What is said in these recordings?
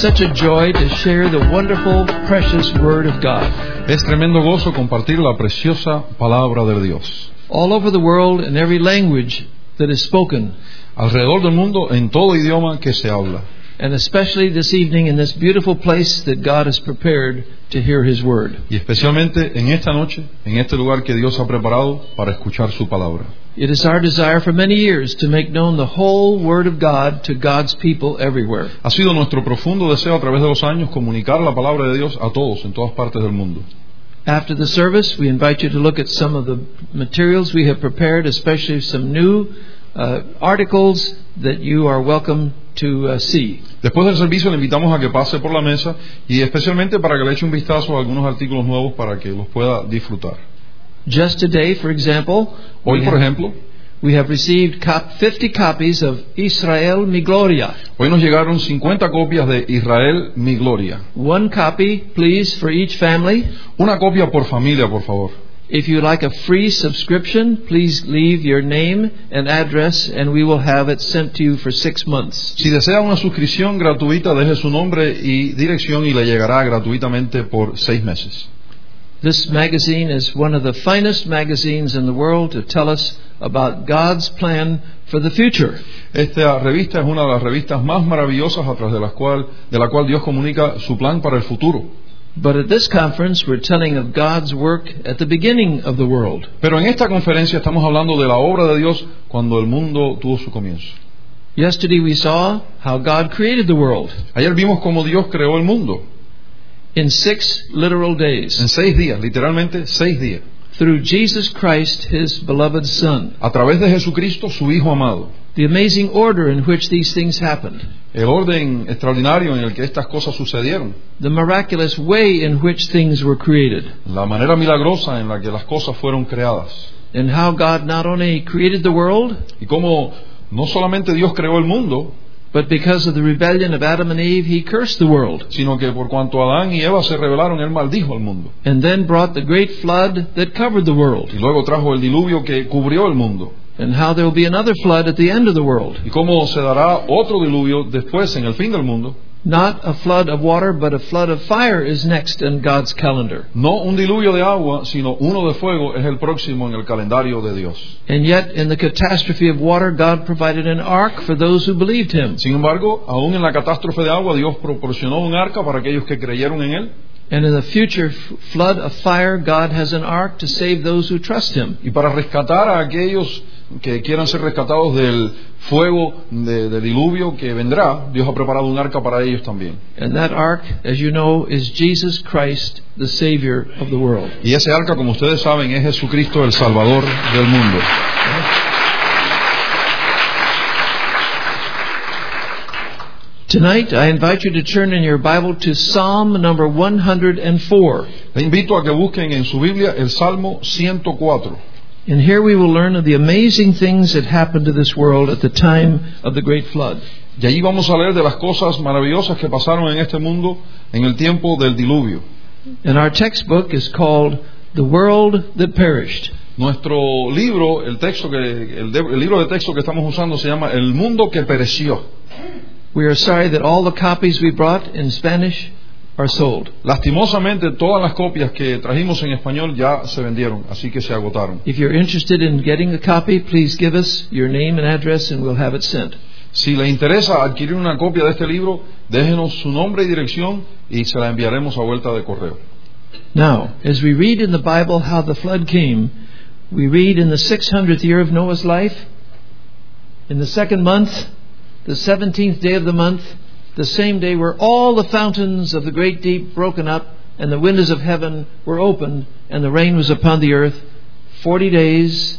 such a joy to share the wonderful, precious Word of God. Es tremendo gozo compartir la preciosa palabra de Dios. All over the world, in every language that is spoken, Alrededor del mundo, en todo idioma que se habla. and especially this evening in this beautiful place that God has prepared to hear His Word. Y especialmente en esta noche, en este lugar que Dios ha preparado para escuchar su palabra. It is our desire for many years to make known the whole Word of God to God's people everywhere. Ha sido nuestro profundo deseo a través de los años comunicar la palabra de Dios a todos, en todas partes del mundo. After the service, we invite you to look at some of the materials we have prepared, especially some new uh, articles that you are welcome to uh, see. Después del servicio le invitamos a que pase por la mesa y especialmente para que le eche un vistazo a algunos artículos nuevos para que los pueda disfrutar. Just today, for example, Hoy, we por have, ejemplo, we have received cop- 50 copies of Israel Mi Gloria. hoy nos llegaron 50 copias de Israel, mi gloria. One copy, please, for each family. Una copia por familia, por favor. If you like a free subscription, please leave your name and address, and we will have it sent to you for six months. Si desea una suscripción gratuita, deje su nombre y dirección y le llegará gratuitamente por seis meses. This magazine is one of the finest magazines in the world to tell us about God's plan for the future. Esta revista es una de las revistas más maravillosas a través de la cual, de la cual Dios comunica su plan para el futuro. But at this conference, we're telling of God's work at the beginning of the world. Pero en esta conferencia estamos hablando de la obra de Dios cuando el mundo tuvo su comienzo. Yesterday, we saw how God created the world Ayer vimos cómo Dios creó el mundo in six literal en days seis días, literalmente seis días, through Jesus Christ, His beloved Son. a través de Jesucristo, su Hijo amado. The amazing order in which these things happened, El orden extraordinario en el que estas cosas sucedieron, the miraculous way in which things were created, la manera milagrosa en la que las cosas fueron creadas. and how God not only created the world, Y cómo no solamente Dios creó el mundo, but because of the rebellion of Adam and Eve, He cursed the world, sino que por cuanto Adán y Eva se rebelaron, Él maldijo al mundo. and then brought the great flood that covered the world, Y luego trajo el diluvio que cubrió el mundo. and how there will be another flood at the end of the world. Y cómo se dará otro diluvio después en el fin del mundo. Not a flood of water, but a flood of fire is next in God's calendar. No un diluvio de agua, sino uno de fuego es el próximo en el calendario de Dios. And yet, in the catastrophe of water, God provided an ark for those who believed Him. Sin embargo, aún en la catástrofe de agua, Dios proporcionó un arca para aquellos que creyeron en Él. And in the future flood of fire, God has an ark to save those who trust Him. Y para rescatar a aquellos que quieran ser rescatados del fuego de- del diluvio que vendrá, Dios ha preparado un arca para ellos también. And that ark, as you know, is Jesus Christ, the Savior of the world. Y ese arca, como ustedes saben, es Jesucristo, el Salvador del mundo. Tonight, I invite you to turn in your Bible to Psalm number 104. Le invito a que busquen en su Biblia el Salmo 104. And here we will learn of the amazing things that happened to this world at the time of the great flood. Y allí vamos a leer de las cosas maravillosas que pasaron en este mundo en el tiempo del diluvio. And our textbook is called The World That Perished. Nuestro libro, el texto que, el, de- el libro de texto que estamos usando se llama El mundo que pereció. We are sorry that all the copies we brought in Spanish are sold. Lastimosamente todas las copias que trajimos en español ya se vendieron, así que se agotaron. If you're interested in getting a copy, please give us your name and address and we'll have it sent. Si le interesa adquirir una copia de este libro, déjenos su nombre y dirección y se la enviaremos a vuelta de correo. Now, as we read in the Bible how the flood came, we read in the 600th year of Noah's life, in the second month, the 17th day of the month, the same day were all the fountains of the great deep broken up, and the windows of heaven were opened, and the rain was upon the earth 40 days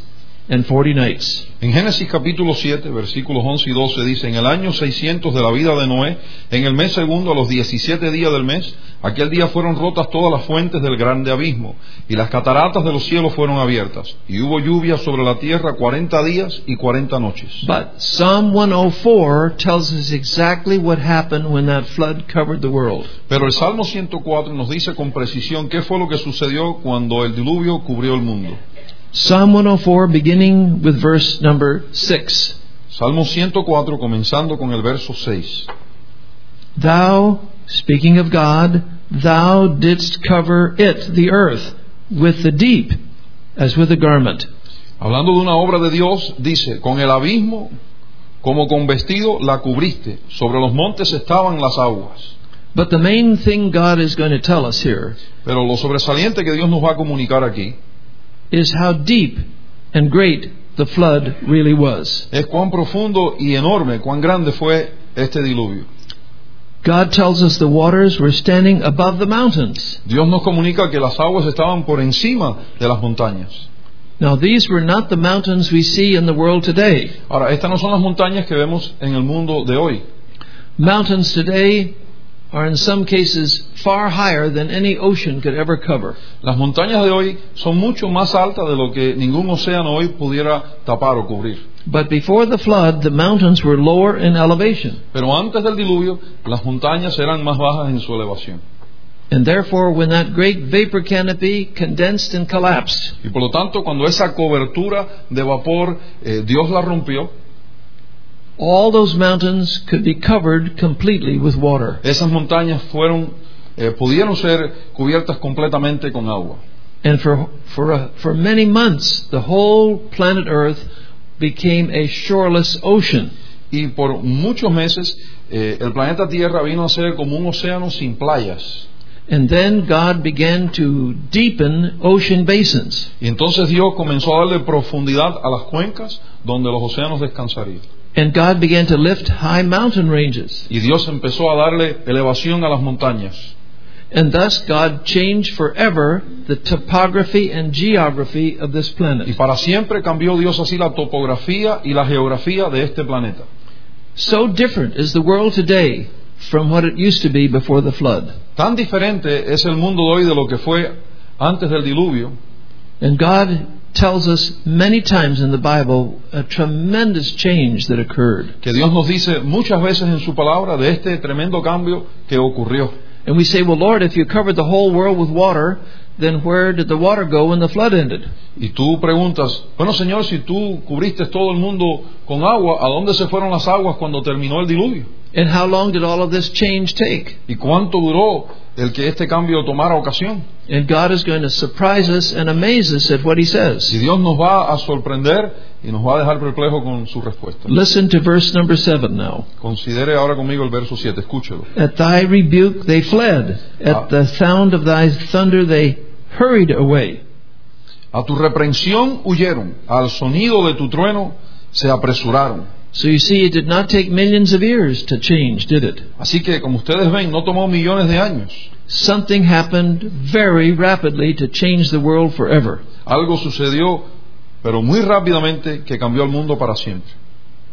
and 40 nights. En Génesis capítulo 7, versículos 11 y 12 dice, en el año 600 de la vida de Noé, en el mes segundo, a los 17 días del mes, aquel día fueron rotas todas las fuentes del grande abismo, y las cataratas de los cielos fueron abiertas, y hubo lluvia sobre la tierra 40 días y 40 noches. But Psalm 104 tells us exactly what happened when that flood covered the world. Pero el Salmo 104 nos dice con precisión qué fue lo que sucedió cuando el diluvio cubrió el mundo. Psalm 104, beginning with verse number 6. Salmo 104, comenzando con el verso 6. Thou speaking of God, thou didst cover it, the earth, with the deep, as with a garment. Hablando de una obra de Dios, dice, con el abismo como con vestido la cubriste, sobre los montes estaban las aguas. But the main thing God is going to tell us here Pero lo sobresaliente que Dios nos va a comunicar aquí is how deep and great the flood really was. es cuán profundo y enorme, cuán grande fue este diluvio. God tells us the waters were standing above the mountains. Dios nos comunica que las aguas estaban por encima de las montañas. Now, these were not the mountains we see in the world today. Ahora, estas no son las montañas que vemos en el mundo de hoy. Mountains today are in some cases far higher than any ocean could ever cover. Las montañas de hoy son mucho más altas de lo que ningún océano hoy pudiera tapar o cubrir. But before the flood, the mountains were lower in elevation. Pero antes del diluvio, las montañas eran más bajas en su elevación. And therefore, when that great vapor canopy condensed and collapsed, Y por lo tanto, cuando esa cobertura de vapor eh, Dios la rompió, all those mountains could be covered completely with water. esas montañas fueron, eh, pudieron ser cubiertas completamente con agua. And for, for, uh, for many months, the whole planet Earth became a shoreless ocean. Y por muchos meses, eh, el planeta Tierra vino a ser como un océano sin playas. And then God began to deepen ocean basins. Y entonces Dios comenzó a darle profundidad a las cuencas donde los océanos descansarían. And God began to lift high mountain ranges. Y Dios empezó a darle elevación a las montañas. And thus God changed forever the topography and geography of this planet. Y para siempre cambió Dios así la topografía y la geografía de este planeta. So different is the world today from what it used to be before the flood. Tan diferente es el mundo de hoy de lo que fue antes del diluvio. And God tells us many times in the Bible a tremendous change that occurred. que Dios nos dice muchas veces en su palabra de este tremendo cambio que ocurrió. And we say, well, Lord, if you covered the whole world with water, then where did the water go when the flood ended? Y tú preguntas, bueno Señor, si tú cubriste todo el mundo con agua, ¿a dónde se fueron las aguas cuando terminó el diluvio? And how long did all of this change take? ¿Y cuánto duró el que este cambio tomara ocasión? And God is going to surprise us and amaze us at what He Y says. Dios nos va a sorprender y nos va a dejar perplejo con su respuesta. Listen to verse number 7 now. Considere ahora conmigo el verso 7, escúchelo. At thy rebuke they fled, at the sound of thy thunder they hurried away. A tu reprensión huyeron, al sonido de tu trueno se apresuraron. So you see, it did not take millions of years to change, did it? Así que, como ustedes ven, no tomó millones de años. Something happened very rapidly to change the world forever. Algo sucedió, pero muy rápidamente, que cambió el mundo para siempre.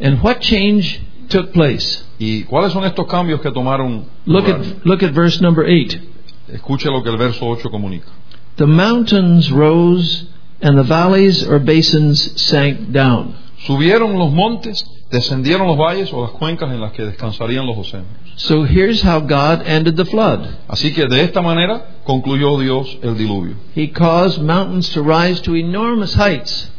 And what change took place? ¿Y cuáles son estos cambios que tomaron Look lugar? at, look at verse number 8. Escuche lo que el verso 8 comunica. The mountains rose, and the valleys or basins sank down. Subieron los montes, descendieron los valles o las cuencas en las que descansarían los océanos. So here's how God ended the flood. Así que de esta manera concluyó Dios el diluvio. He caused mountains to rise to enormous heights.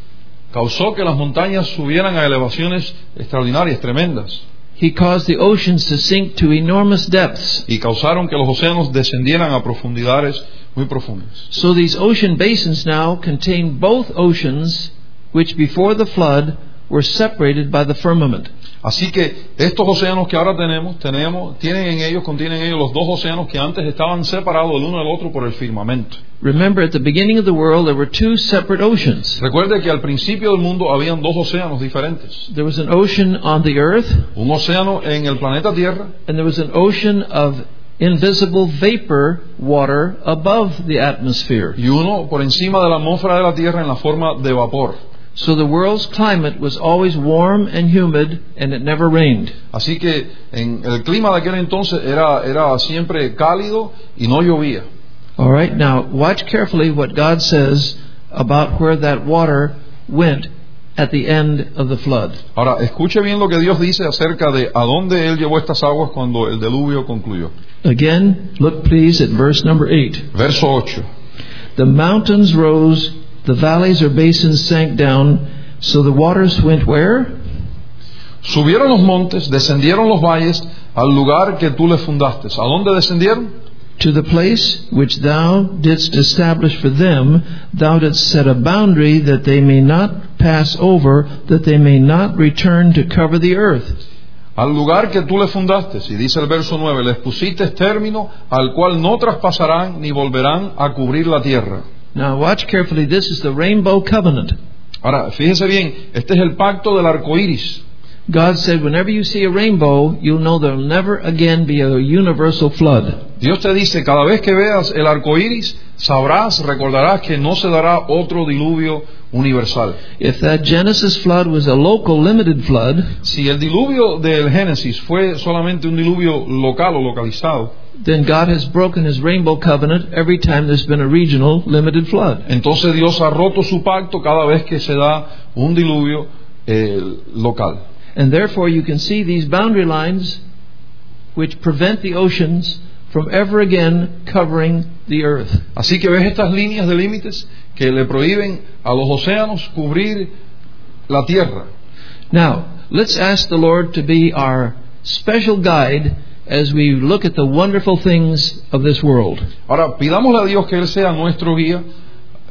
Causó que las montañas subieran a elevaciones extraordinarias, tremendas, He caused the oceans to sink to enormous depths. y causaron que los océanos descendieran a profundidades muy profundas. So these ocean basins now contain both oceans, which before the flood were separated by the firmament. Así que estos océanos que ahora tenemos, tenemos, tienen en ellos, contienen en ellos los dos océanos que antes estaban separados el uno del otro por el firmamento. Remember, at the beginning of the world, there were two separate oceans. Recuerde que al principio del mundo habían dos océanos diferentes. There was an ocean on the earth, Un océano en el planeta Tierra and there was an ocean of invisible vapor water above the atmosphere. y uno por encima de la atmósfera de la Tierra en la forma de vapor. So the world's climate was always warm and humid, and it never rained. Así que en el clima de aquel entonces era, era siempre cálido y no llovía. All right, now watch carefully what God says about where that water went at the end of the flood. Ahora, escuche bien lo que Dios dice acerca de a dónde Él llevó estas aguas cuando el diluvio concluyó. Again, look please at verse number 8. Verso 8. The mountains rose, the valleys or basins sank down, so the waters went where? Subieron los montes, descendieron los valles, al lugar que tú les fundaste. ¿A dónde descendieron? To the place which thou didst establish for them, thou didst set a boundary that they may not pass over, that they may not return to cover the earth. Al lugar que tú les fundaste, y dice el verso 9, les pusiste término al cual no traspasarán ni volverán a cubrir la tierra. Now watch carefully, this is the rainbow covenant. Ahora, fíjese bien, este es el pacto del arco iris. God said, whenever you see a rainbow, you'll know there'll never again be a universal flood. Dios te dice, cada vez que veas el arco iris, sabrás, recordarás que no se dará otro diluvio universal. If that Genesis flood was a local limited flood, Si el diluvio del Génesis fue solamente un diluvio local o localizado, then God has broken his rainbow covenant every time there's been a regional limited flood. entonces Dios ha roto su pacto cada vez que se da un diluvio eh, local. And therefore you can see these boundary lines which prevent the oceans from ever again covering the earth. Así que ves estas líneas de límites que le prohíben a los océanos cubrir la tierra. Now, let's ask the Lord to be our special guide as we look at the wonderful things of this world. Ahora, pidámosle a Dios que Él sea nuestro guía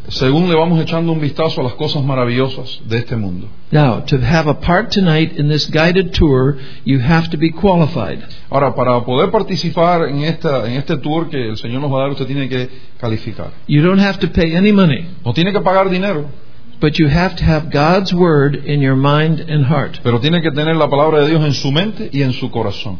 según le vamos echando un vistazo a las cosas maravillosas de este mundo. Now, to have a part tonight in this guided tour, you have to be qualified. Ahora, para poder participar en, esta, en este tour que el Señor nos va a dar, usted tiene que calificar. You don't have to pay any money, No tiene que pagar dinero, but you have to have God's Word in your mind and heart. pero tiene que tener la palabra de Dios en su mente y en su corazón.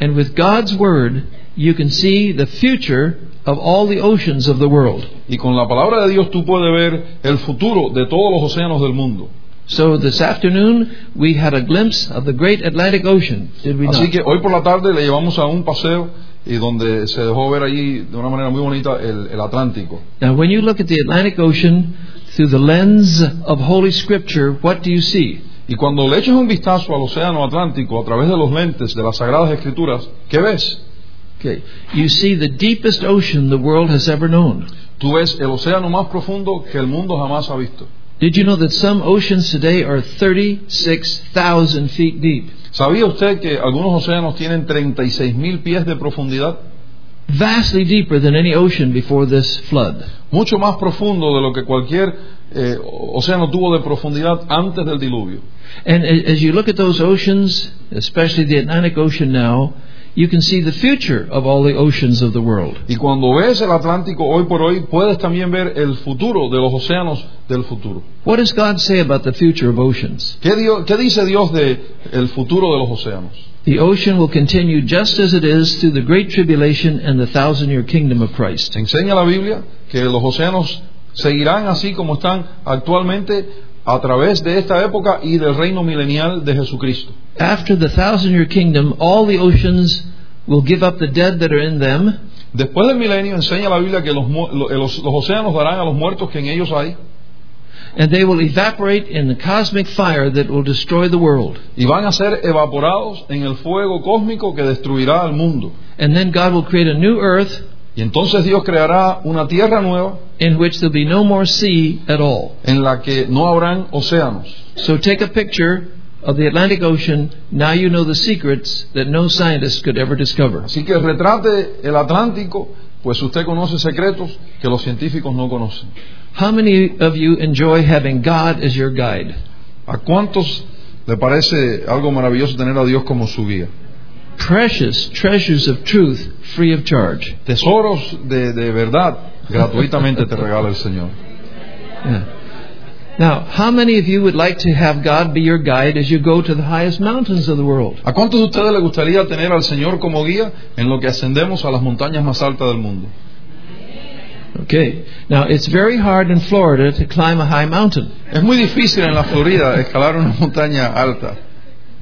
And with God's Word, you can see the future of all the oceans of the world. Y con la palabra de Dios tú puedes ver el futuro de todos los océanos del mundo. So this afternoon, we had a glimpse of the great Atlantic Ocean, did we Así not? que hoy por la tarde le llevamos a un paseo y donde se dejó ver allí de una manera muy bonita el, el Atlántico. Now, when you look at the Atlantic Ocean through the lens of Holy Scripture, what do you see? Y cuando le echas un vistazo al océano Atlántico a través de los lentes de las Sagradas Escrituras, ¿qué ves? Okay. You see the deepest ocean the world has ever known. Tú ves el océano más profundo que el mundo jamás ha visto. Did you know that some oceans today are 36,000 feet deep? ¿Sabía usted que algunos océanos tienen 36 mil pies de profundidad? Vastly deeper than any ocean before this flood. Mucho más profundo de lo que cualquier eh, océano tuvo de profundidad antes del diluvio. And as you look at those oceans, especially the Atlantic Ocean now, you can see the future of all the oceans of the world. Y cuando ves el Atlántico hoy por hoy, puedes también ver el futuro de los océanos del futuro. What does God say about the future of oceans? ¿Qué, Dios- qué dice Dios de el futuro de los océanos? The ocean will continue just as it is through the great tribulation and the thousand year kingdom of Christ. Enseña la Biblia que los océanos seguirán así como están actualmente a través de esta época y del reino milenial de Jesucristo. After the thousand year kingdom, all the oceans will give up the dead that are in them, Después del milenio enseña la Biblia que los, eh, los- los océanos darán a los muertos que en ellos hay and they will evaporate in the cosmic fire that will destroy the world. y van a ser evaporados en el fuego cósmico que destruirá al mundo. And then God will create a new earth Y entonces Dios creará una tierra nueva in which there'll be no more sea at all. en la que no habrán océanos. So take a picture of the Atlantic Ocean. Now you know the secrets that no scientist could ever discover. Así que retrate el Atlántico, pues usted conoce secretos que los científicos no conocen. How many of you enjoy having God as your guide? ¿A cuántos le parece algo maravilloso tener a Dios como su guía? Precious treasures of truth free of charge. Tesoros de, de verdad gratuitamente te regala el Señor. Yeah. Now, how many of you would like to have God be your guide as you go to the highest mountains of the world? ¿A cuántos de ustedes les gustaría tener al Señor como guía en lo que ascendemos a las montañas más altas del mundo? Okay. Now, it's very hard in Florida to climb a high mountain. Es muy difícil en la Florida escalar una montaña alta.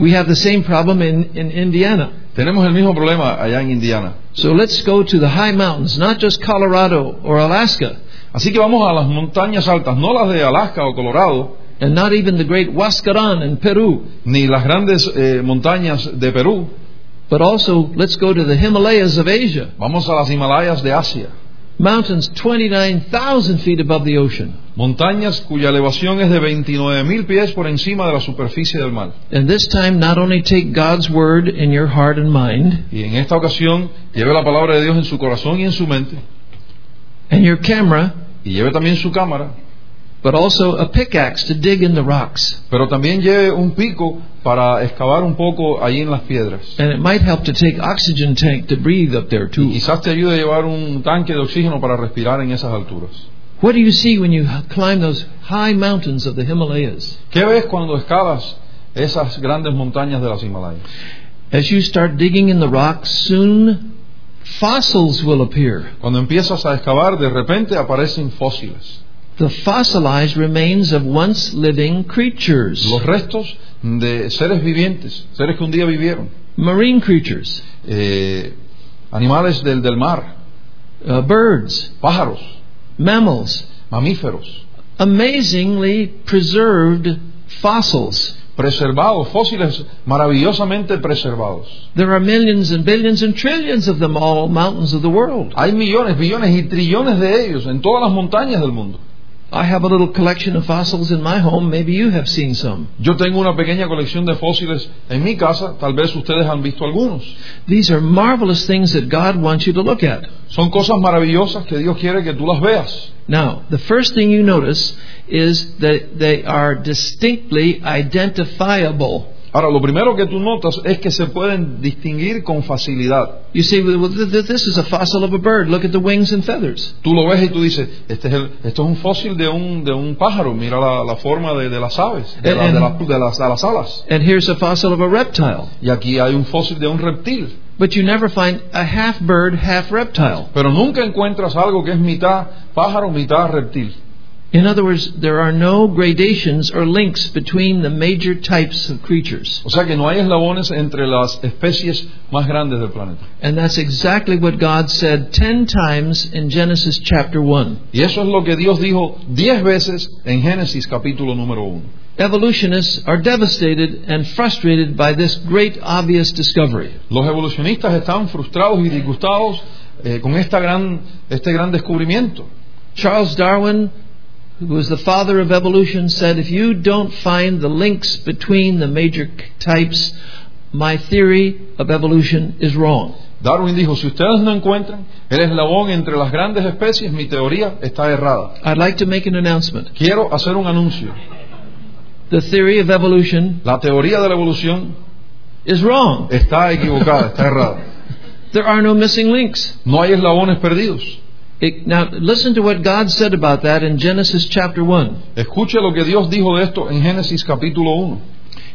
We have the same problem in, in Indiana. Tenemos el mismo problema allá en Indiana. So let's go to the high mountains, not just Colorado or Alaska, Así que vamos a las montañas altas, no las de Alaska o Colorado, and not even the great Huascaran in Peru, ni las grandes eh, montañas de Perú. but also let's go to the Himalayas of Asia. Vamos a las Himalayas de Asia. Mountains 29,000 feet above the ocean. Montañas cuya elevación es de 29.000 pies por encima de la superficie del mar. And this time, not only take God's word in your heart and mind, Y en esta ocasión lleve la palabra de Dios en su corazón y en su mente. and your camera, Y lleve también su cámara. But also a pickaxe to dig in the rocks. Pero también lleve un pico para excavar un poco allí en las piedras. And it might help to take oxygen tank to breathe up there Y too. quizás te ayude a llevar un tanque de oxígeno para respirar en esas alturas. What do you see when you climb those high mountains of the Himalayas? ¿Qué ves cuando escalas esas grandes montañas de las Himalayas? As you start digging in the rocks, soon fossils will appear. Cuando empiezas a excavar, de repente aparecen fósiles. The fossilized remains of once living creatures, Los restos de seres vivientes, seres que un día vivieron. marine creatures, Eh, animales del, del mar, uh, birds, pájaros, mammals, mamíferos, amazingly preserved fossils. preservados, fósiles maravillosamente preservados. There are millions and billions and trillions of them all mountains of the world. Hay millones, billones y trillones de ellos en todas las montañas del mundo. I have a little collection of fossils in my home. Maybe you have seen some. Yo tengo una pequeña colección de fósiles en mi casa, tal vez ustedes han visto algunos. These are marvelous things that God wants you to look at. Son cosas maravillosas que Dios quiere que tú las veas. Now, the first thing you notice is that they are distinctly identifiable. Ahora, lo primero que tú notas es que se pueden distinguir con facilidad. You say, well, th- th- this is a fossil of a bird. Look at the wings and feathers. Tú lo ves y tú dices, este es el- esto es un fósil de un, de un pájaro, mira la, la forma de, de las aves, de, la- de las- de las, de las alas. And here's a fossil of a reptile. Y aquí hay un fósil de un reptil. But you never find a half bird, half reptile. Pero nunca encuentras algo que es mitad pájaro, mitad reptil. In other words, there are no gradations or links between the major types of creatures. O sea que no hay eslabones entre las especies más grandes del planeta. And that's exactly what God said ten times in Genesis chapter 1. Y eso es lo que Dios dijo diez veces en Génesis capítulo número uno. Evolutionists are devastated and frustrated by this great obvious discovery. Los evolucionistas están frustrados y disgustados eh, con esta gran, este gran descubrimiento. Charles Darwin, who was the father of evolution, said if you don't find the links between the major types, my theory of evolution is wrong. Darwin dijo, si ustedes no encuentran el eslabón entre las grandes especies, mi teoría está errada. I'd like to make an announcement. Quiero hacer un anuncio. The theory of evolution La teoría de la evolución is wrong. está equivocada, está errada. There are no missing links. No hay eslabones perdidos. It- now, listen to what God said about that in Genesis chapter 1. Escuche lo que Dios dijo de esto en Génesis capítulo 1.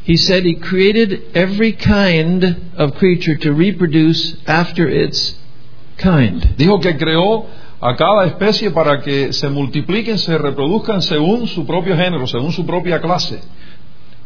He said He created every kind of creature to reproduce after its kind. Dijo que creó a cada especie para que se multipliquen, se reproduzcan según su propio género, según su propia clase,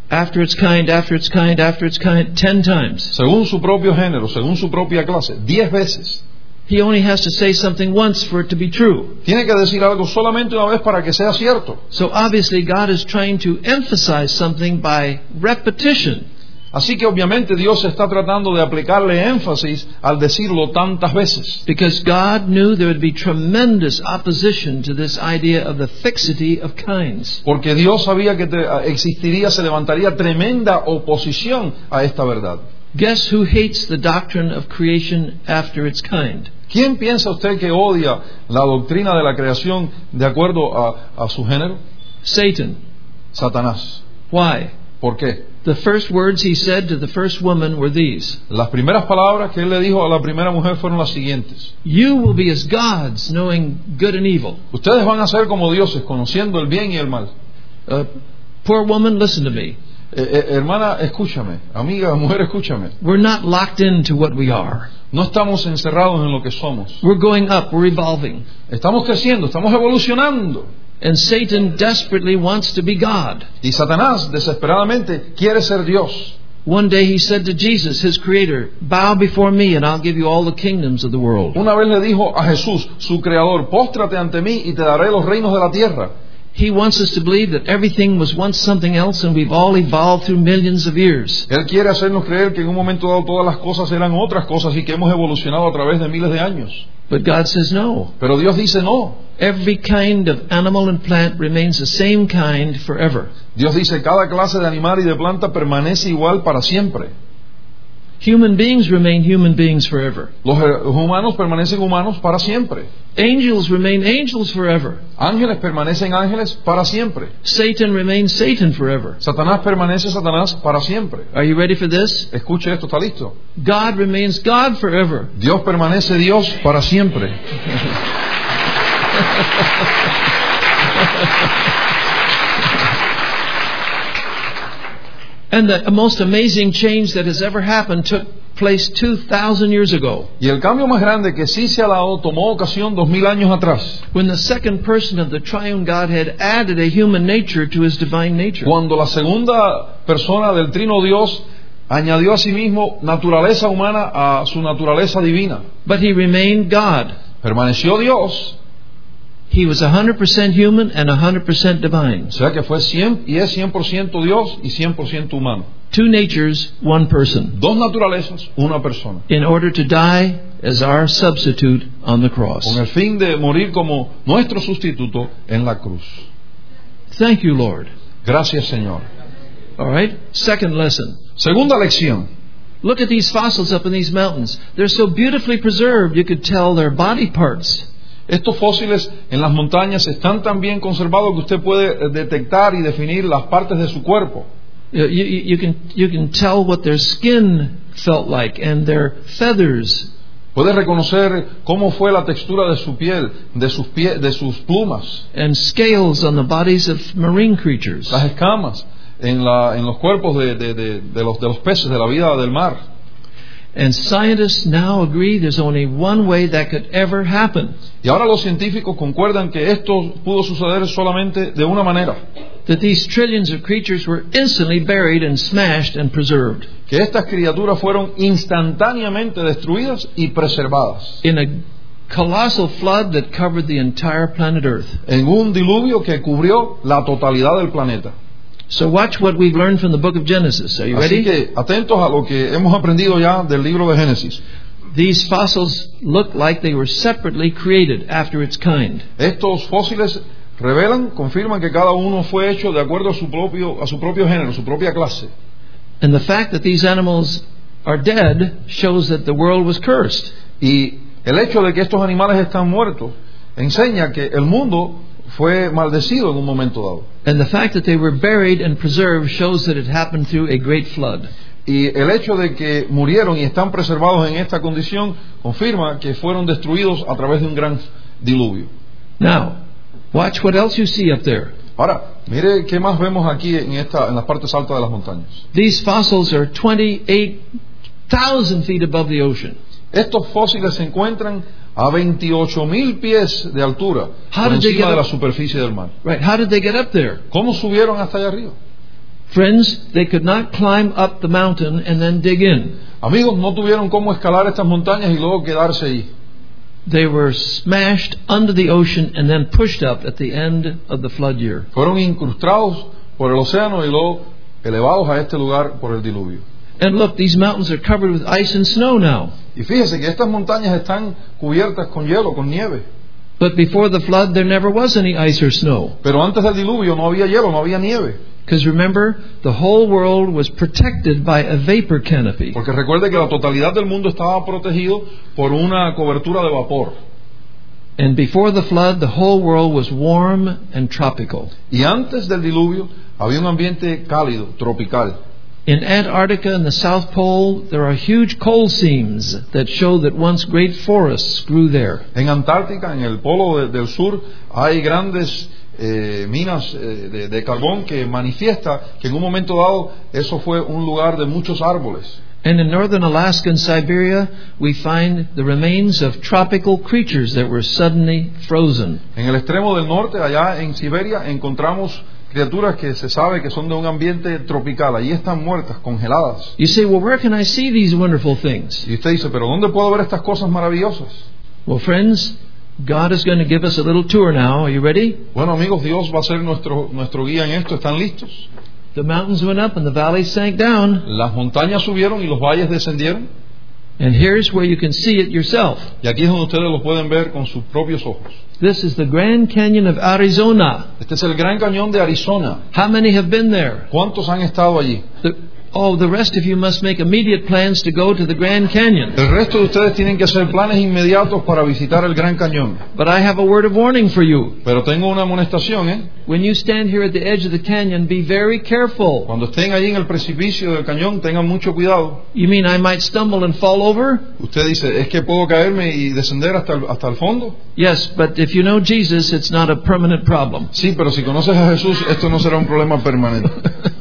After its kind, after its kind, after its kind, ten times. según su propio género, según su propia clase, diez veces. He only has to say something once for it to be true. Tiene que decir algo solamente una vez para que sea cierto. So obviously, God is trying to emphasize something by repetition. Así que obviamente Dios está tratando de aplicarle énfasis al decirlo tantas veces. Because God knew there would be tremendous opposition to this idea of the fixity of kinds. Porque Dios sabía que ah, existiría, se levantaría tremenda oposición a esta verdad. Guess who hates the doctrine of creation after its kind? ¿Quién piensa usted que odia la doctrina de la creación de acuerdo a, a su género? Satan. Satanás. Why? ¿Por qué? The first words he said to the first woman were these Las primeras palabras que él le dijo a la primera mujer fueron las siguientes. You will be as gods, knowing good and evil. Ustedes van a ser como dioses, conociendo el bien y el mal. Uh, poor woman, listen to me. Eh, eh, hermana, escúchame. Amiga, mujer, escúchame. We're not locked into what we are. No estamos encerrados en lo que somos. We're going up, we're evolving. Estamos creciendo, estamos evolucionando. And Satan desperately wants to be God. Y Satanás desesperadamente quiere ser Dios. One day he said to Jesus, his creator, Bow before me and I'll give you all the kingdoms of the world. Una vez le dijo a Jesús, su creador, póstrate ante mí y te daré los reinos de la tierra. He wants us to believe that everything was once something else and we've all evolved through millions of years. Él quiere hacernos creer que en un momento dado todas las cosas eran otras cosas y que hemos evolucionado a través de miles de años. But God says no. Pero Dios dice no. Every kind of animal and plant remains the same kind forever. Dios dice cada clase de animal y de planta permanece igual para siempre. Human beings remain human beings forever. Los eh, humanos permanecen humanos para siempre. Angels remain angels forever. Ángeles permanecen ángeles para siempre. Satan remains Satan forever. Satanás permanece Satanás para siempre. Are you ready for this? Escuche esto, ¿está listo? God remains God forever. Dios permanece Dios para siempre. And the most amazing change that has ever happened took place 2,000 years ago Y el cambio más grande que sí se ha dado tomó ocasión dos mil años atrás, when the second person of the triune Godhead added a human nature to his divine nature. cuando la segunda persona del Trino Dios añadió a sí mismo naturaleza humana a su naturaleza divina. But he remained God. Permaneció Dios, He was 100% human and 100% divine. o sea que fue 100 y es 100% Dios y 100% humano. Two natures, one person. Dos naturalezas, una persona. In order to die as our substitute on the cross. Con el fin de morir como nuestro sustituto en la cruz. Thank you, Lord. Gracias Señor. All right? Second lesson. Segunda lección. Look at these fossils up in these mountains. They're so beautifully preserved, you could tell they're body parts. Estos fósiles en las montañas están tan bien conservados que usted puede eh, detectar y definir las partes de su cuerpo. You, you, you can, you can tell what their skin felt like and their feathers. Puede reconocer cómo fue la textura de su piel, de sus, pie- de sus plumas, and scales on the bodies of marine creatures. las escamas en, la- en los cuerpos de, de- de- de los, de los peces, de la vida del mar. And scientists now agree there's only one way that could ever happen Y ahora los científicos concuerdan que esto pudo suceder solamente de una manera, that these trillions of creatures were instantly buried and smashed and preserved que estas criaturas fueron instantáneamente destruidas y preservadas in a colossal flood that covered the entire planet Earth. en un diluvio que cubrió la totalidad del planeta. So, watch what we've learned from the book of Genesis. Are you Así ready? que atentos a lo que hemos aprendido ya del libro de Génesis. These fossils look like they were separately created after its kind. Estos fósiles revelan, confirman que cada uno fue hecho de acuerdo a su propio, a su propio género, su propia clase. And the fact that these animals are dead shows that the world was cursed. Y el hecho de que estos animales están muertos enseña que el mundo fue maldecido en un momento dado. And the fact that they were buried and preserved shows that it happened through a great flood. Y el hecho de que murieron y están preservados en esta condición confirma que fueron destruidos a través de un gran diluvio. Now, watch what else you see up there. Ahora, mire qué más vemos aquí en, esta, en las partes altas de las montañas. These fossils are 28,000 feet above the ocean. Estos fósiles se encuentran a 28 mil pies de altura How por encima de la up? superficie del mar. Right? How did they get up there? ¿Cómo subieron hasta allá arriba? Friends, they could not climb up the mountain and then dig in. Amigos, no tuvieron cómo escalar estas montañas y luego quedarse allí. They were smashed under the ocean and then pushed up at the end of the flood year. Fueron incrustados por el océano y luego elevados a este lugar por el diluvio. And look, these mountains are covered with ice and snow now. Y fíjese que estas montañas están cubiertas con hielo, con nieve. But before the flood, there never was any ice or snow. Pero antes del diluvio no había hielo, no había nieve. Because remember, the whole world was protected by a vapor canopy. Porque recuerde que la totalidad del mundo estaba protegido por una cobertura de vapor. And before the flood, the whole world was warm and tropical. Y antes del diluvio había un ambiente cálido, tropical. In Antarctica and the South Pole, there are huge coal seams that show that once great forests grew there. En Antártica, en el polo de- del sur, hay grandes eh, minas eh, de, de carbón que manifiesta que en un momento dado eso fue un lugar de muchos árboles. And in northern Alaska and Siberia, we find the remains of tropical creatures that were suddenly frozen. En el extremo del norte, allá en Siberia, encontramos criaturas que se sabe que son de un ambiente tropical. Allí están muertas, congeladas. You say, well, where can I see these wonderful things? Y usted dice, pero ¿dónde puedo ver estas cosas maravillosas? Well, friends, God is going to give us a little tour now. Are you ready? Bueno amigos, Dios va a ser nuestro, nuestro guía en esto. ¿Están listos? The mountains went up and the valleys sank down. Las montañas subieron y los valles descendieron. And here's where you can see it yourself. Y aquí es donde ustedes lo pueden ver con sus propios ojos. This is the Grand Canyon of Arizona. Este es el Gran Cañón de Arizona. How many have been there? ¿Cuántos han estado allí? The, oh, the rest of you must make immediate plans to go to the Grand Canyon. El resto de ustedes tienen que hacer planes inmediatos para visitar el Gran Cañón. But I have a word of warning for you. Pero tengo una amonestación, ¿eh? When you stand here at the edge of the canyon, be very careful. Cuando estén allí en el precipicio del cañón, tengan mucho cuidado. You mean I might stumble and fall over? Usted dice, ¿es que puedo caerme y descender hasta el, hasta el fondo? Yes, but if you know Jesus, it's not a permanent problem. Sí, pero si conoces a Jesús, esto no será un problema permanente.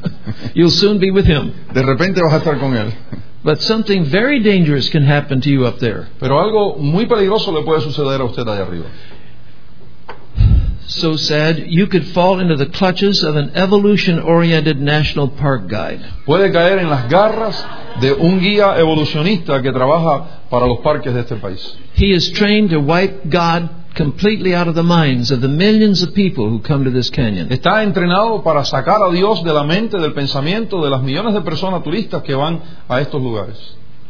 You'll soon be with him. De repente vas a estar con Él. But something very dangerous can happen to you up there. Pero algo muy peligroso le puede suceder a usted allá arriba. So sad, you could fall into the clutches of an evolution oriented national park guide. Puede caer en las garras de un guía evolucionista que trabaja para los parques de este país. He is trained to wipe God completely out of the minds of the millions of people who come to this canyon. Está entrenado para sacar a Dios de la mente, del pensamiento de las millones de personas turistas que van a estos lugares.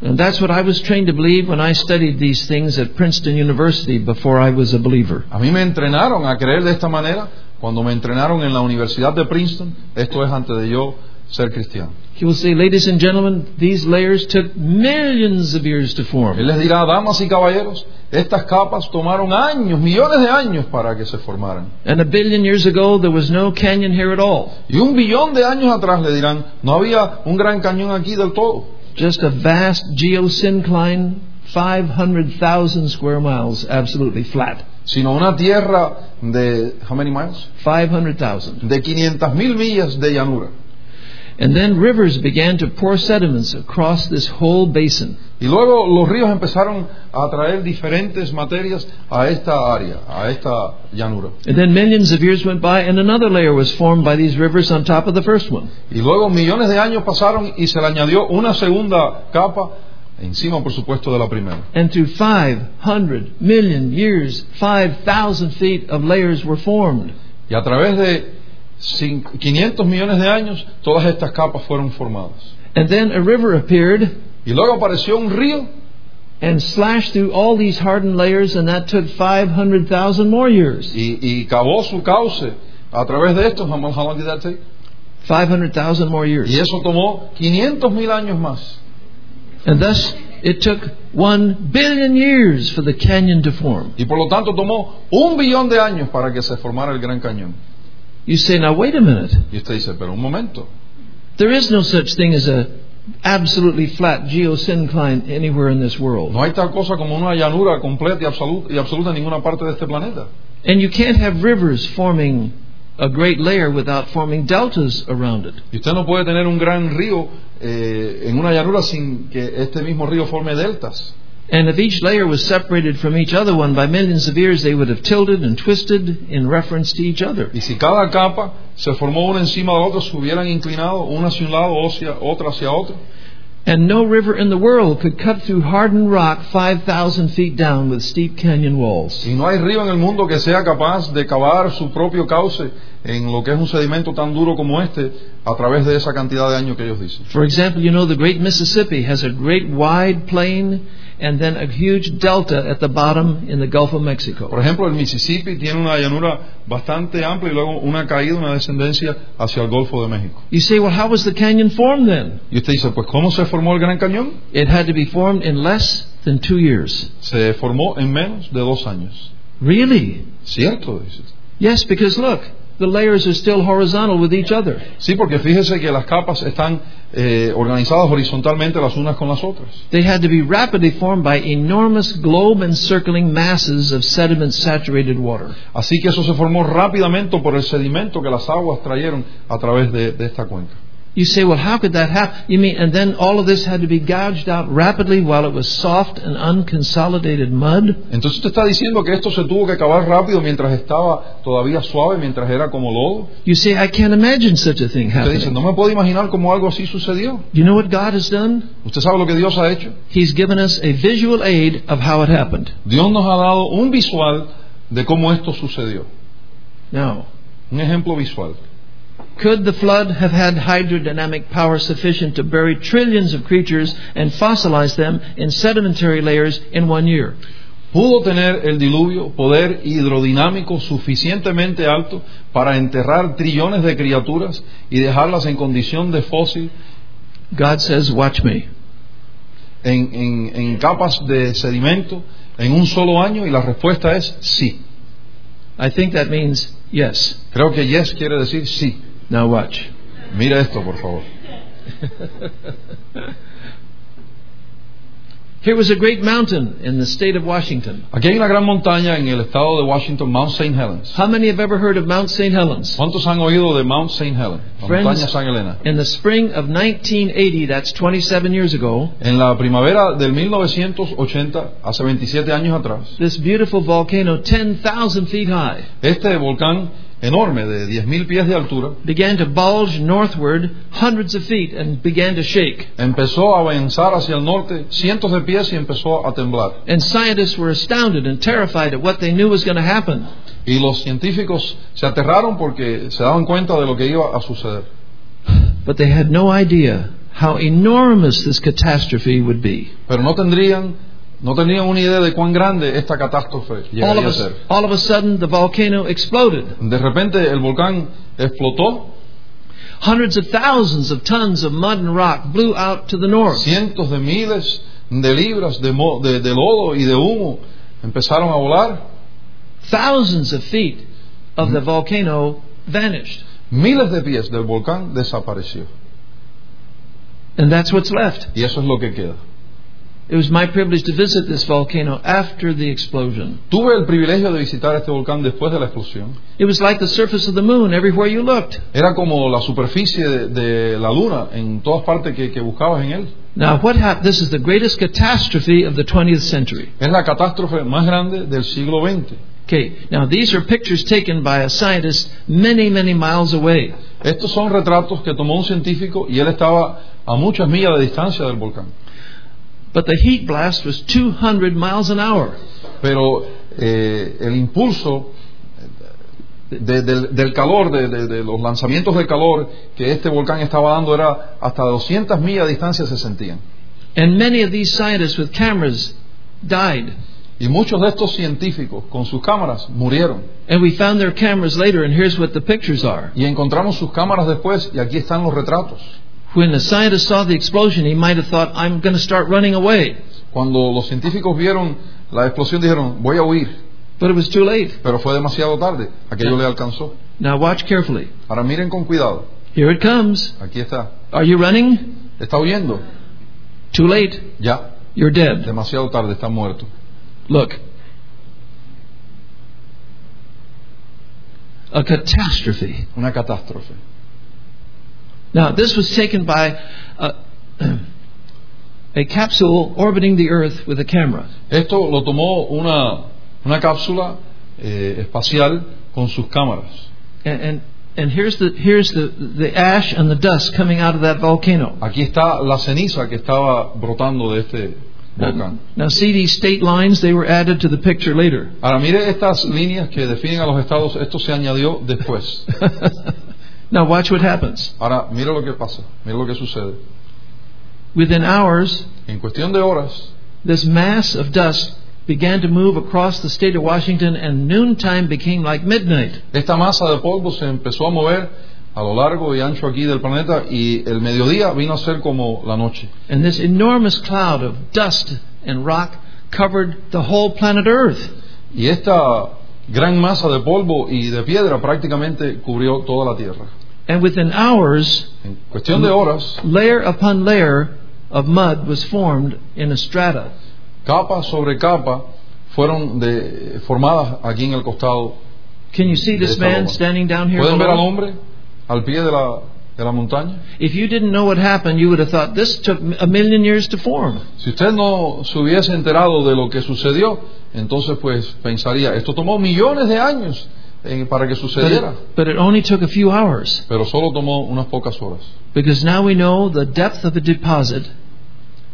And that's what I was trained to believe when I studied these things at Princeton University before I was a believer. A mí me entrenaron a creer de esta manera cuando me entrenaron en la Universidad de Princeton. Esto es antes de yo ser cristiano. He will say, ladies and gentlemen, these layers took millions of years to Él form. les dirá, damas y caballeros, estas capas tomaron años, millones de años para que se formaran. And a billion years ago, there was no canyon here at all. Y un billón de años atrás le dirán, no había un gran cañón aquí del todo. Just a vast geosyncline, 500,000 square miles, absolutely flat. sino una tierra de, how many miles? 500,000. De 500 mil millas de llanura. And then rivers began to pour sediments across this whole basin. Y luego los ríos empezaron a traer diferentes materias a esta área, a esta llanura. And then millions of years went by, and another layer was formed by these rivers on top of the first one. Y luego millones de años pasaron y se le añadió una segunda capa encima, por supuesto, de la primera. And through 500 million years, 5,000 feet of layers were formed. Y a través de 500 millones de años, todas estas capas fueron formadas. And then a river appeared Y luego apareció un río and slashed through all these hardened layers, and that took 500,000 more years. y, y cavó su cauce a través de esto. How long- did that take? 500,000 more years. Y eso tomó 500 mil años más. And thus, it took one billion years for the canyon to form. Y por lo tanto tomó un billón de años para que se formara el Gran Cañón. You say, now wait a minute. Y usted dice, pero un momento, There is no such thing as a absolutely flat geosyncline anywhere in this world. no hay tal cosa como una llanura completa y absoluta, y absoluta en ninguna parte de este planeta. And you can't have rivers forming a great layer without forming deltas around it. Y usted no puede tener un gran río eh, en una llanura sin que este mismo río forme deltas. And if each layer was separated from each other one by millions of years, they would have tilted and twisted in reference to each other. Y si cada capa se formó una encima de la otra, se hubieran inclinado una hacia un lado, otra hacia otro. And no river in the world could cut through hardened rock 5,000 feet down with steep canyon walls. Y no hay río en el mundo que sea capaz de cavar su propio cauce en lo que es un sedimento tan duro como este a través de esa cantidad de años que ellos dicen. For example, you know the great Mississippi has a great wide plain and then a huge delta at the bottom in the Gulf of Mexico. Por ejemplo, el Mississippi tiene una llanura bastante amplia y luego una caída, una descendencia hacia el Golfo de México. You say, well, how was the canyon formed then? Y usted dice, pues ¿cómo se formó el Gran Cañón? It had to be formed in less than two years. Se formó en menos de dos años. Really? ¿Cierto? Dice. Yes, because look, the layers are still horizontal with each other. Sí, porque fíjese que las capas están eh, organizadas horizontalmente las unas con las otras. They had to be rapidly formed by enormous globe encircling masses of sediment saturated water. Así que eso se formó rápidamente por el sedimento que las aguas trajeron a través de, de esta cuenca. You say, well, how could that happen? You mean, and then all of this had to be gouged out rapidly while it was soft and unconsolidated mud? Entonces usted está diciendo que esto se tuvo que acabar rápido mientras estaba todavía suave, mientras era como lodo. You say, I can't imagine such a thing Usted dice, happening. no me puedo imaginar cómo algo así sucedió. You know what God has done? ¿Usted sabe lo que Dios ha hecho? He's given us a visual aid of how it happened. Dios nos ha dado un visual de cómo esto sucedió. Now, Un ejemplo visual. Could the flood have had hydrodynamic power sufficient to bury trillions of creatures and fossilize them in sedimentary layers in one year? ¿Pudo tener el diluvio poder hidrodinámico suficientemente alto para enterrar trillones de criaturas y dejarlas en condición de fósil God says, Watch me. en, en- en capas de sedimento en un solo año? Y la respuesta es sí. I think that means yes. Creo que yes quiere decir sí. Now watch. Mira esto, por favor. Here was a great mountain in the state of Washington. Aquí hay una gran montaña en el estado de Washington, Mount St. Helens. How many have ever heard of Mount St. Helens? ¿Cuántos han oído de Mount St. Helens? Montaña San Helena. In the spring of 1980, that's 27 years ago, En la primavera del 1980, hace 27 años atrás, this beautiful volcano, 10,000 feet high, este volcán enorme de 10.000 pies de altura began to bulge northward hundreds of feet and began to shake. empezó a avanzar hacia el norte cientos de pies y empezó a temblar. And scientists were astounded and terrified at what they knew was going to happen. Y los científicos se aterraron porque se daban cuenta de lo que iba a suceder. But they had no idea how enormous this catastrophe would be. Pero no tendrían, no tenían una idea de cuán grande esta catástrofe All of, llegaría a a, ser. all of a sudden, the volcano exploded. De repente el volcán explotó, Hundreds of thousands of tons of mud and rock blew out to the north. cientos de miles de libras de, mo- de- de lodo y de humo empezaron a volar, Thousands of feet of the volcano vanished. miles de pies del volcán desapareció. And that's what's left. Y eso es lo que queda. It was my privilege to visit this volcano after the explosion. Tuve el privilegio de visitar este volcán después de la explosión. It was like the surface of the moon everywhere you looked. Era como la superficie de, de la luna en todas partes que, que buscabas en él. Now, what happened? This is the greatest catastrophe of the 20th century. Es la catástrofe más grande del siglo XX. Okay, now these are pictures taken by a scientist many, many miles away. Estos son retratos que tomó un científico y él estaba a muchas millas de distancia del volcán. But the heat blast was 200 miles an hour. Pero eh, el impulso de- del, del calor, de, de- de los lanzamientos de calor que este volcán estaba dando era hasta 200 millas de distancia se sentían. And many of these scientists with cameras died. Y muchos de estos científicos con sus cámaras murieron. And we found their cameras later, and here's what the pictures are. Y encontramos sus cámaras después y aquí están los retratos. When the scientist saw the explosion, he might have thought, I'm going to start running away. Cuando los científicos vieron la explosión dijeron, voy a huir, But it was too late. pero fue demasiado tarde, aquello le alcanzó. Now watch carefully. Ahora miren con cuidado, Here it comes. aquí está, Are you running? está huyendo, Too late. ya, You're dead. demasiado tarde, está muerto. Look. A catastrophe. Una catástrofe. Now, this was taken by a, a capsule orbiting the Earth with a camera. Esto lo tomó una, una cápsula eh, espacial con sus cámaras. And, and, and here's, the, here's the, the ash and the dust coming out of that volcano. Aquí está la ceniza que estaba brotando de este volcán. Now, see these state lines? They were added to the picture later. Ahora mire estas líneas que definen a los estados, esto se añadió después. now, watch what happens. Ahora mire lo que pasa, mire lo que sucede. Within hours, En cuestión de horas, this mass of dust began to move across the state of Washington, and noontime became like midnight. esta masa de polvo se empezó a mover a lo largo y ancho aquí del planeta y el mediodía vino a ser como la noche. And this enormous cloud of dust and rock covered the whole planet Earth. Y esta gran masa de polvo y de piedra prácticamente cubrió toda la Tierra. And within hours, En cuestión de horas, layer upon layer of mud was formed in a strata. capa sobre capa fueron de- formadas aquí en el costado. Can you see this man loma. standing down here? ¿Pueden ver al hombre al pie de la, de la montaña? If you didn't know what happened, you would have thought this took a million years to form. Si usted no se hubiese enterado de lo que sucedió, entonces pues pensaría, esto tomó millones de años para que But sucediera, it, but it only took a few hours pero solo tomó unas pocas horas. because now we know the depth of a deposit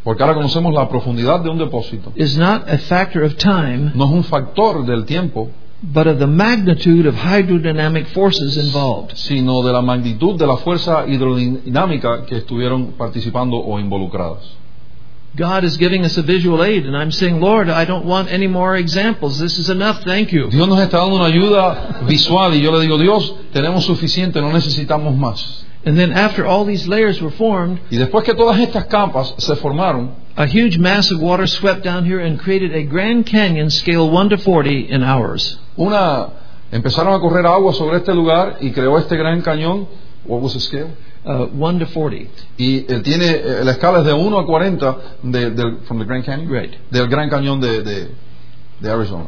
Porque ahora conocemos la profundidad de un depósito. is not a factor of time, No es un factor del tiempo, but of the magnitude of hydrodynamic forces involved. sino de la magnitud de la fuerza hidrodinámica que estuvieron participando o involucradas. God is giving us a visual aid, and I'm saying, Lord, I don't want any more examples. This is enough. Thank you. Dios nos está dando una ayuda visual y yo le digo, Dios, tenemos suficiente, no necesitamos más. And then after all these layers were formed, Y después que todas estas capas se formaron, a huge mass of water swept down here and created a Grand Canyon scale 1 to 40 in hours. una empezaron a correr agua sobre este lugar y creó este gran cañón. What was the scale? Uh, 1 to 40. Y él tiene eh, la escala es de 1 a 40 de, del from the Grand Canyon, Right. del Gran Cañón de, de, de Arizona.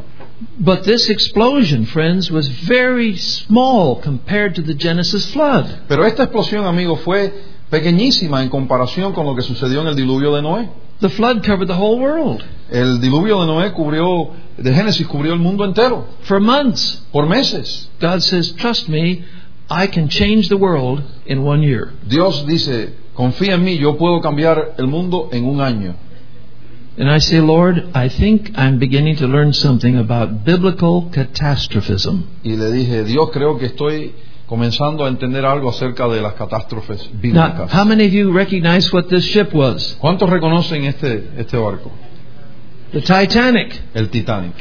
But this explosion, friends, was very small compared to the Genesis flood. Pero esta explosión, amigos, fue pequeñísima en comparación con lo que sucedió en el diluvio de Noé. The flood covered the whole world El diluvio de Noé cubrió, de Génesis cubrió el mundo entero for months. por meses. God says, Trust me, I can change the world in one year. Dios dice, confía en mí, yo puedo cambiar el mundo en un año. And I say, Lord, I think I'm beginning to learn something about biblical catastrophism. Y le dije, Dios, creo que estoy comenzando a entender algo acerca de las catástrofes Now, bíblicas. how many of you recognize what this ship was? ¿Cuántos reconocen este, este barco? The Titanic. El Titanic.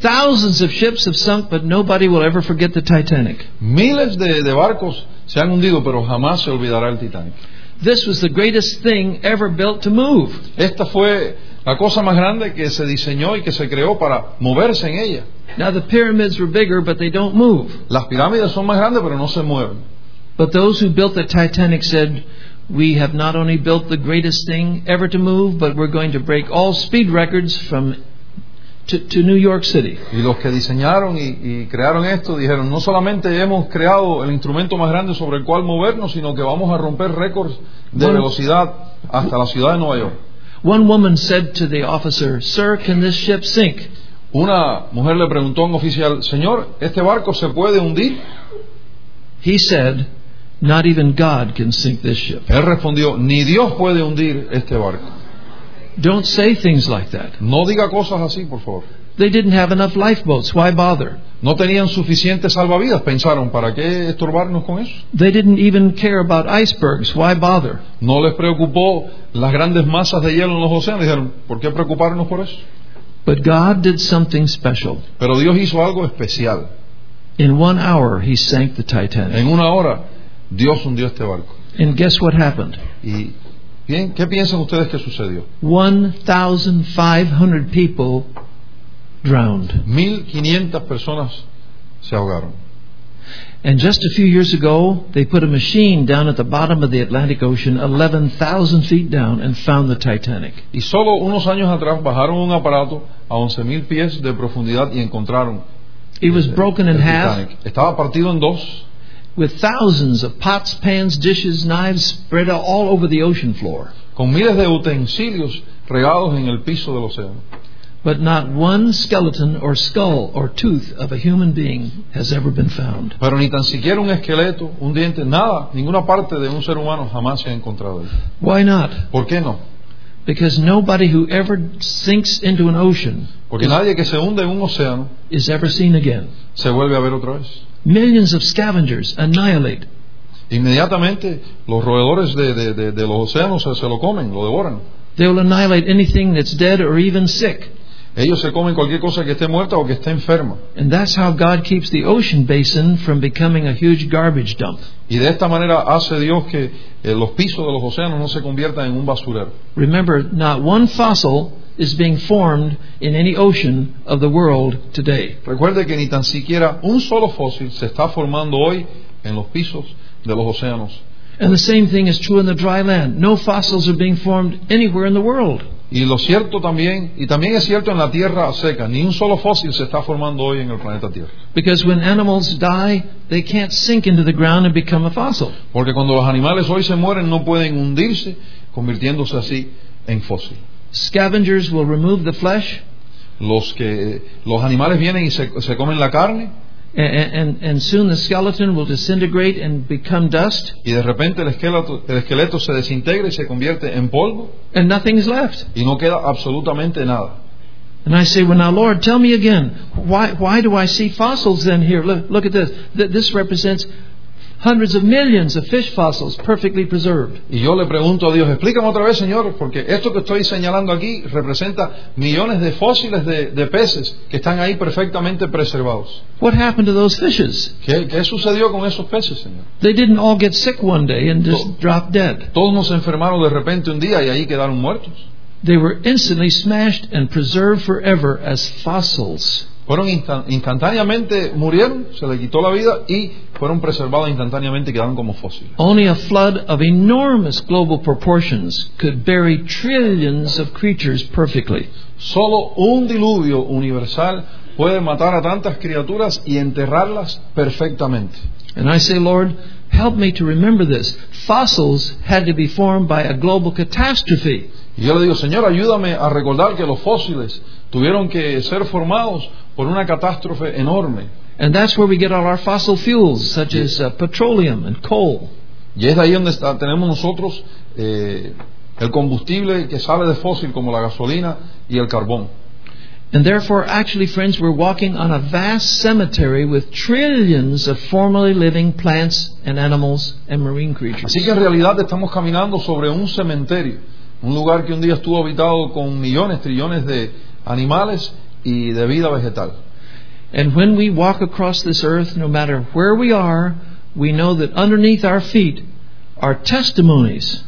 Thousands of ships have sunk, but nobody will ever forget the Titanic. Miles de, de barcos se han hundido, pero jamás se olvidará el Titanic. This was the greatest thing ever built to move. Esta fue la cosa más grande que se diseñó y que se creó para moverse en ella. Now, the pyramids were bigger, but they don't move. Las pirámides son más grandes, pero no se mueven. But those who built the Titanic said, We have not only built the greatest thing ever to move, but we're going to break all speed records from to, to New York City. Y los que diseñaron y, y crearon esto dijeron, no solamente hemos creado el instrumento más grande sobre el cual movernos, sino que vamos a romper récords de velocidad hasta la ciudad de Nueva York. One woman said to the officer, Sir, can this ship sink? Una mujer le preguntó a un oficial, Señor, ¿este barco se puede hundir? He said, Not even God can sink this ship. Él respondió, ni Dios puede hundir este barco. Don't say things like that. No diga cosas así, por favor. They didn't have enough lifeboats. Why bother? No tenían suficientes salvavidas, pensaron, ¿para qué estorbarnos con eso? They didn't even care about icebergs. Why bother? No les preocupó las grandes masas de hielo en los océanos, dijeron, ¿por qué preocuparnos por eso? But God did something special. Pero Dios hizo algo especial. In one hour, He sank the Titanic. En una hora, Dios hundió este barco. And guess what happened? Y bien, ¿qué piensan ustedes que sucedió? 1,500 people drowned. 1500 personas se ahogaron. And just a few years ago, they put a machine down at the bottom of the Atlantic Ocean, 11,000 feet down, and found the Titanic. Y solo unos años atrás bajaron un aparato a 11.000 pies de profundidad y encontraron It was broken in half. Estaba partido en dos with thousands of pots, pans, dishes, knives spread out all over the ocean floor. con miles de utensilios regados en el piso del océano. But not one skeleton or skull or tooth of a human being has ever been found. Pero ni tan siquiera un esqueleto, un diente, nada, ninguna parte de un ser humano jamás se ha encontrado. Why not? ¿Por qué no? Because nobody who ever sinks into an ocean Porque nadie que se hunde en un océano is ever seen again. se vuelve a ver otra vez. Millions of scavengers annihilate. Inmediatamente los roedores de, de- de- de los océanos se, se lo comen, lo devoran. They will annihilate anything that's dead or even sick. Ellos se comen cualquier cosa que esté muerta o que esté enferma. And that's how God keeps the ocean basin from becoming a huge garbage dump. Y de esta manera hace Dios que eh, los pisos de los océanos no se conviertan en un basurero. Remember, not one fossil is being formed in any ocean of the world today. Recuerde que ni tan siquiera un solo fósil se está formando hoy en los pisos de los océanos. And the same thing is true in the dry land. No fossils are being formed anywhere in the world. Y lo cierto también, y también es cierto en la tierra seca, ni un solo fósil se está formando hoy en el planeta Tierra. Because when animals die, they can't sink into the ground and become a fossil. Porque cuando los animales hoy se mueren no pueden hundirse, convirtiéndose así en fósil. Scavengers will remove the flesh, Los que los animales vienen y se, se comen la carne and, and, and soon the skeleton will disintegrate and become dust, y de repente el esqueleto, el esqueleto se desintegra y se convierte en polvo and nothing is left. y no queda absolutamente nada. And I say, well, now, Lord, tell me again, why, why do I see fossils then here? Look, look at this. Th- This represents hundreds of millions of fish fossils perfectly preserved. Y yo le pregunto a Dios, explícame otra vez, Señor, porque esto que estoy señalando aquí representa millones de fósiles de, de peces que están ahí perfectamente preservados. What happened to those fishes? ¿Qué, qué sucedió con esos peces, Señor? They didn't all get sick one day and just Oh. drop dead. Todos nos enfermaron de repente un día y ahí quedaron muertos. They were instantly smashed and preserved forever as fossils. Fueron instan- instantáneamente, murieron, se le quitó la vida y fueron preservados instantáneamente y quedaron como fósiles. Only a flood of enormous global proportions could bury trillions of creatures perfectly. Solo un diluvio universal puede matar a tantas criaturas y enterrarlas perfectamente. And I say, Lord, help me to remember this. Fossils had to be formed by a global catastrophe. Y yo le digo, Señor, ayúdame a recordar que los fósiles tuvieron que ser formados por una catástrofe enorme. And that's where we get all our fossil fuels, such as uh, petroleum and coal. Y es de ahí donde está- tenemos nosotros eh, el combustible que sale de fósil, como la gasolina y el carbón. And therefore, actually, friends, we're walking on a vast cemetery with trillions of formerly living plants and animals and marine creatures. Así que en realidad estamos caminando sobre un cementerio, un lugar que un día estuvo habitado con millones, trillones de animales y de vida vegetal. And when we walk across this earth, no matter where we are, we know that underneath our feet are testimonies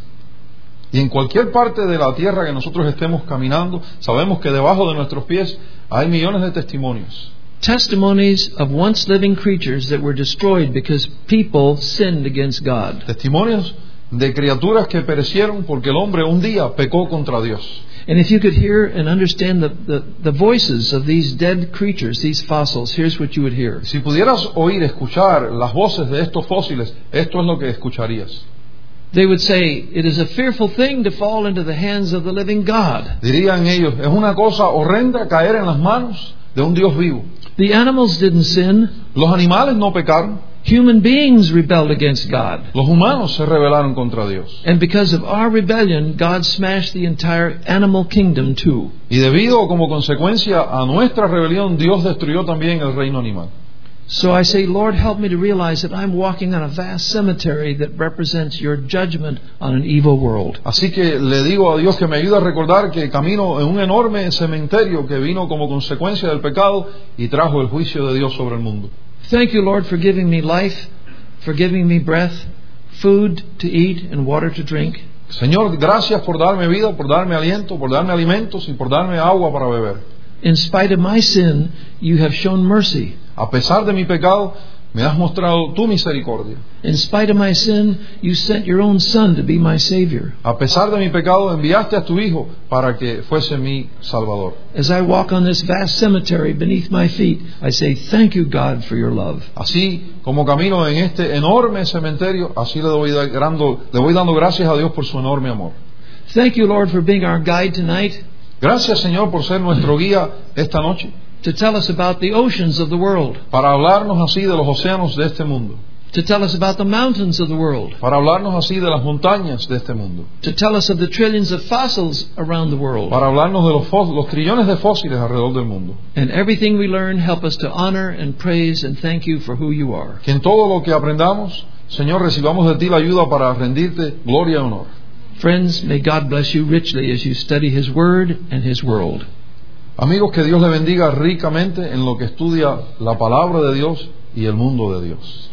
Y en cualquier parte de la tierra que nosotros estemos caminando, sabemos que debajo de nuestros pies hay millones de testimonios. testimonies of once living creatures that were destroyed because people sinned against God. Testimonios de criaturas que perecieron porque el hombre un día pecó contra Dios. And if you could hear and understand the, the, the voices of these dead creatures, these fossils, here's what you would hear. Si pudieras oír, escuchar las voces de estos fósiles, esto es lo que escucharías. They would say, It is a fearful thing to fall into the hands of the living God. Dirían ellos, es una cosa horrenda caer en las manos de un Dios vivo. The animals didn't sin, Los animales no pecaron, human beings rebelled against God. los humanos se rebelaron contra Dios. And because of our rebellion, God smashed the entire animal kingdom too. Y debido como consecuencia a nuestra rebelión, Dios destruyó también el reino animal. So I say, Lord, help me to realize that I'm walking on a vast cemetery that represents your judgment on an evil world. Así que le digo a Dios que me ayude a recordar que camino en un enorme cementerio que vino como consecuencia del pecado y trajo el juicio de Dios sobre el mundo. Thank you, Lord, for giving me life, for giving me breath, food to eat, and water to drink. Señor, gracias por darme vida, por darme aliento, por darme alimentos y por darme agua para beber. In spite of my sin, you have shown mercy. A pesar de mi pecado, me has mostrado tu misericordia. In spite of my sin, you sent your own Son to be my Savior. A pesar de mi pecado, enviaste a tu Hijo para que fuese mi Salvador. As I walk on this vast cemetery beneath my feet, I say, Thank you, God, for your love. Así como camino en este enorme cementerio, así le, doy dando, le voy dando gracias a Dios por su enorme amor. Thank you, Lord, for being our guide tonight Gracias Señor por ser nuestro guía esta noche, to tell us about the oceans of the world, para hablarnos así de los océanos de este mundo, to tell us about the mountains of the world, para hablarnos así de las montañas de este mundo, to tell us of the trillions of fossils around the world. para hablarnos de los, los trillones de fósiles alrededor del mundo. And everything we learn, help us to honor and praise and thank you for who you are. Que en todo lo que aprendamos, Señor, recibamos de ti la ayuda para rendirte gloria y honor. Friends, may God bless you richly as you study His Word and His world. Amigos, que Dios le bendiga ricamente en lo que estudia la palabra de Dios y el mundo de Dios.